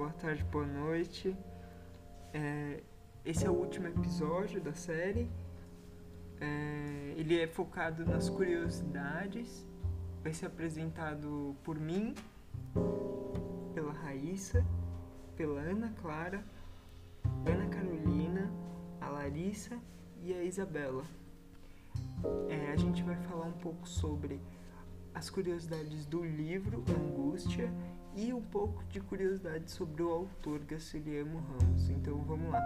boa tarde, boa noite. É, esse é o último episódio da série. É, ele é focado nas curiosidades. Vai ser apresentado por mim, pela Raíssa, pela Ana Clara, Ana Carolina, a Larissa e a Isabela. É, a gente vai falar um pouco sobre as curiosidades do livro Angústia e um pouco de curiosidade sobre o autor Graciliano Ramos. Então vamos lá.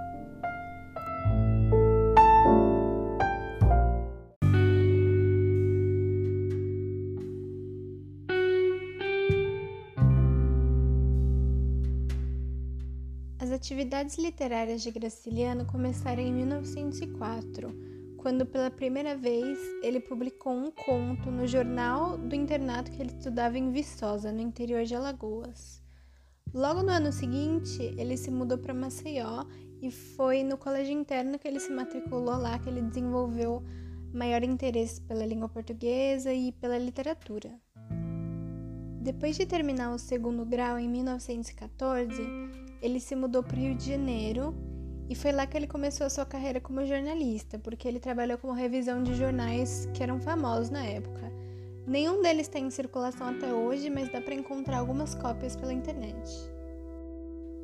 As atividades literárias de Graciliano começaram em 1904 quando pela primeira vez ele publicou um conto no jornal do internato que ele estudava em Viçosa, no interior de Alagoas. Logo no ano seguinte, ele se mudou para Maceió e foi no colégio interno que ele se matriculou lá que ele desenvolveu maior interesse pela língua portuguesa e pela literatura. Depois de terminar o segundo grau em 1914, ele se mudou para o Rio de Janeiro e foi lá que ele começou a sua carreira como jornalista, porque ele trabalhou como revisão de jornais que eram famosos na época. Nenhum deles está em circulação até hoje, mas dá para encontrar algumas cópias pela internet.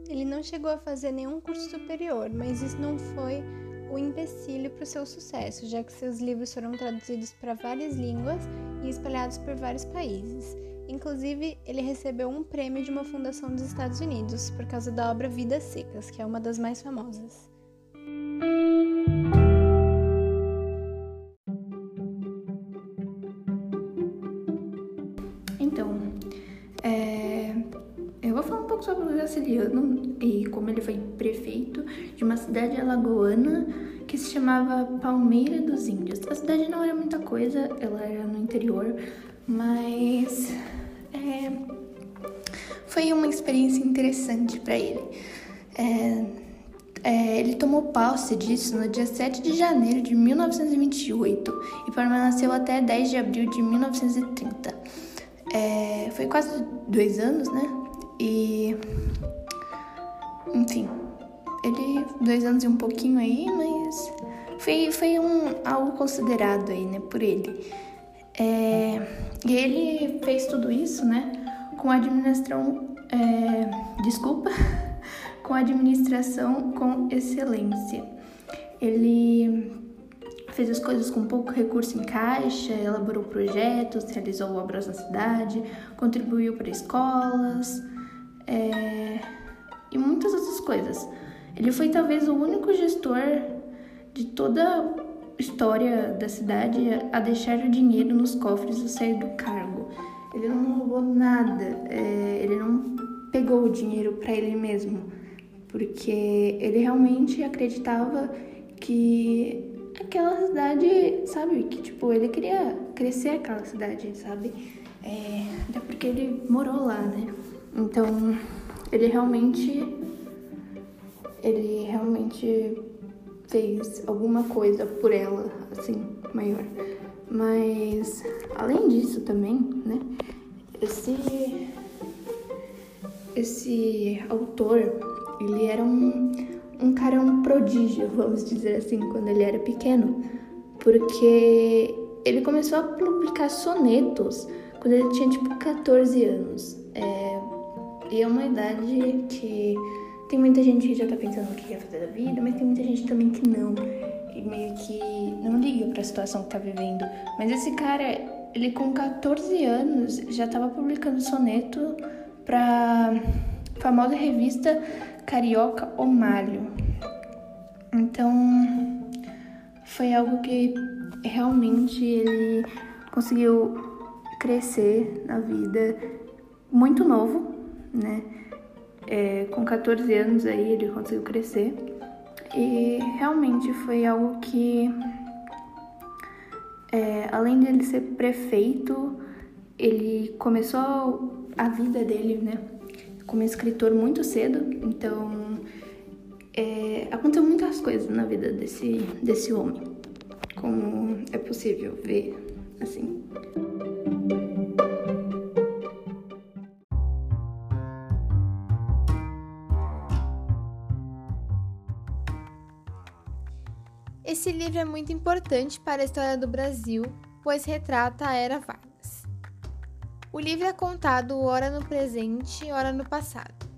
Ele não chegou a fazer nenhum curso superior, mas isso não foi o empecilho para o seu sucesso, já que seus livros foram traduzidos para várias línguas e espalhados por vários países. Inclusive, ele recebeu um prêmio de uma fundação dos Estados Unidos por causa da obra Vidas Secas, que é uma das mais famosas. Então, é, eu vou falar um pouco sobre o Graciliano e como ele foi prefeito de uma cidade alagoana que se chamava Palmeira dos Índios. A cidade não era muita coisa, ela era no interior, mas foi uma experiência interessante para ele. É, é, ele tomou posse disso no dia 7 de janeiro de 1928 e permaneceu até 10 de abril de 1930. É, foi quase dois anos, né? E. Enfim, ele. dois anos e um pouquinho aí, mas. Foi, foi um, algo considerado aí, né, por ele. É, e ele fez tudo isso, né, com a administração, é, desculpa, com administração com excelência. Ele fez as coisas com pouco recurso em caixa, elaborou projetos, realizou obras na cidade, contribuiu para escolas é, e muitas outras coisas. Ele foi talvez o único gestor de toda história da cidade a deixar o dinheiro nos cofres ao sair do cargo. Ele não roubou nada, é, ele não pegou o dinheiro para ele mesmo, porque ele realmente acreditava que aquela cidade, sabe, que tipo, ele queria crescer aquela cidade, sabe? É, até porque ele morou lá, né? Então, ele realmente ele realmente fez alguma coisa por ela, assim, maior. Mas além disso também, né? Esse esse autor, ele era um, um cara um prodígio, vamos dizer assim, quando ele era pequeno, porque ele começou a publicar sonetos quando ele tinha tipo 14 anos. É, e é uma idade que tem muita gente que já tá pensando o que quer fazer da vida, mas tem muita gente também que não. Meio que não liga pra situação que tá vivendo. Mas esse cara, ele com 14 anos já tava publicando soneto pra famosa revista Carioca O Malho. Então, foi algo que realmente ele conseguiu crescer na vida muito novo, né? É, com 14 anos aí ele conseguiu crescer e realmente foi algo que, é, além de ele ser prefeito, ele começou a vida dele, né, como escritor muito cedo, então é, aconteceu muitas coisas na vida desse, desse homem, como é possível ver assim. Esse livro é muito importante para a história do Brasil, pois retrata a Era Vargas. O livro é contado ora no presente, ora no passado.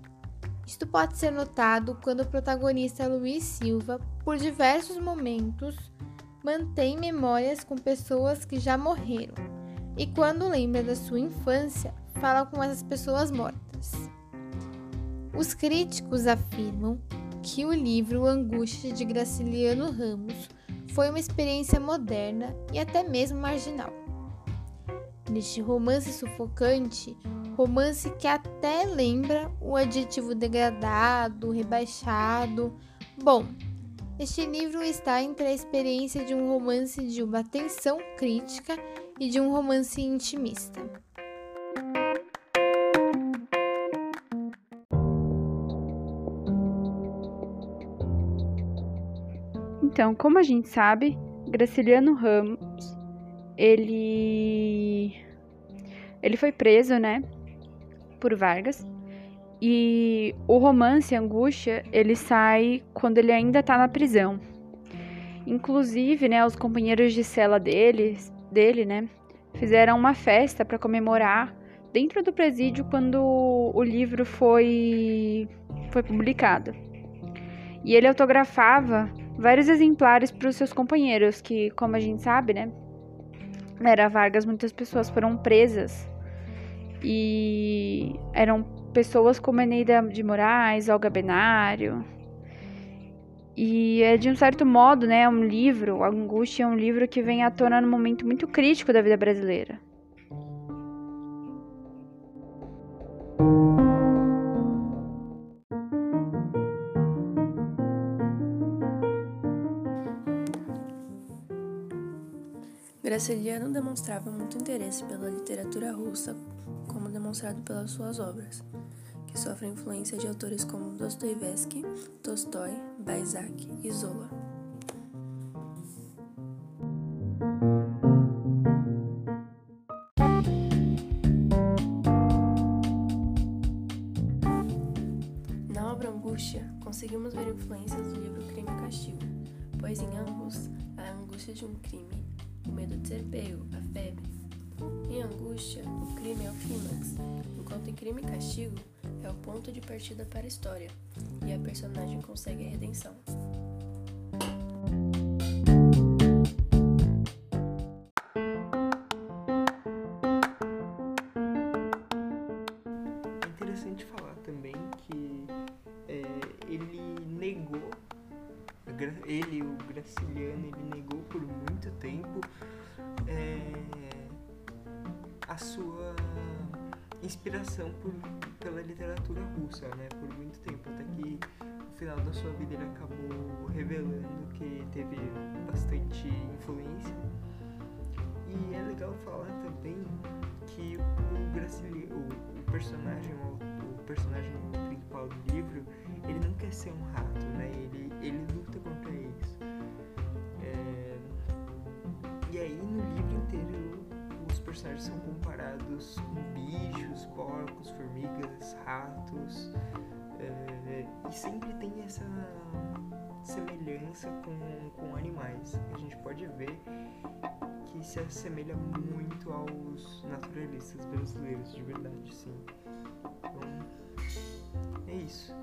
Isto pode ser notado quando o protagonista Luiz Silva, por diversos momentos, mantém memórias com pessoas que já morreram e, quando lembra da sua infância, fala com essas pessoas mortas. Os críticos afirmam que o livro Angústia de Graciliano Ramos foi uma experiência moderna e até mesmo marginal. Neste romance sufocante, romance que até lembra o adjetivo degradado, rebaixado. Bom, este livro está entre a experiência de um romance de uma tensão crítica e de um romance intimista. Então, como a gente sabe, Graciliano Ramos, ele ele foi preso, né, por Vargas. E o romance Angústia, ele sai quando ele ainda tá na prisão. Inclusive, né, os companheiros de cela dele, dele, né, fizeram uma festa para comemorar dentro do presídio quando o livro foi foi publicado. E ele autografava vários exemplares para os seus companheiros, que, como a gente sabe, né, era Vargas, muitas pessoas foram presas e eram pessoas como Eneida de Moraes, Olga Benário. E é de um certo modo, né, um livro, a Angústia é um livro que vem à tona num momento muito crítico da vida brasileira. Graciliano demonstrava muito interesse pela literatura russa, como demonstrado pelas suas obras, que sofrem influência de autores como Dostoiévski, Tolstói, Balzac e Zola. Na obra Angústia, conseguimos ver influências do livro Crime e Castigo, pois em ambos a angústia de um crime o medo de ser pego, a febre. Em angústia, o crime é o clímax, enquanto em crime e castigo é o ponto de partida para a história, e a personagem consegue a redenção. É interessante falar também que é, ele negou, ele, o Graciliano, ele negou por muito tempo é, a sua inspiração por, pela literatura russa, né? Por muito tempo, até que no final da sua vida ele acabou revelando que teve bastante influência. E é legal falar também que o Graciliano, o, personagem, o, o personagem principal do livro, ele não quer ser rato, São comparados com bichos, porcos, formigas, ratos. É, e sempre tem essa semelhança com, com animais. A gente pode ver que se assemelha muito aos naturalistas brasileiros, de verdade, sim. Então, é isso.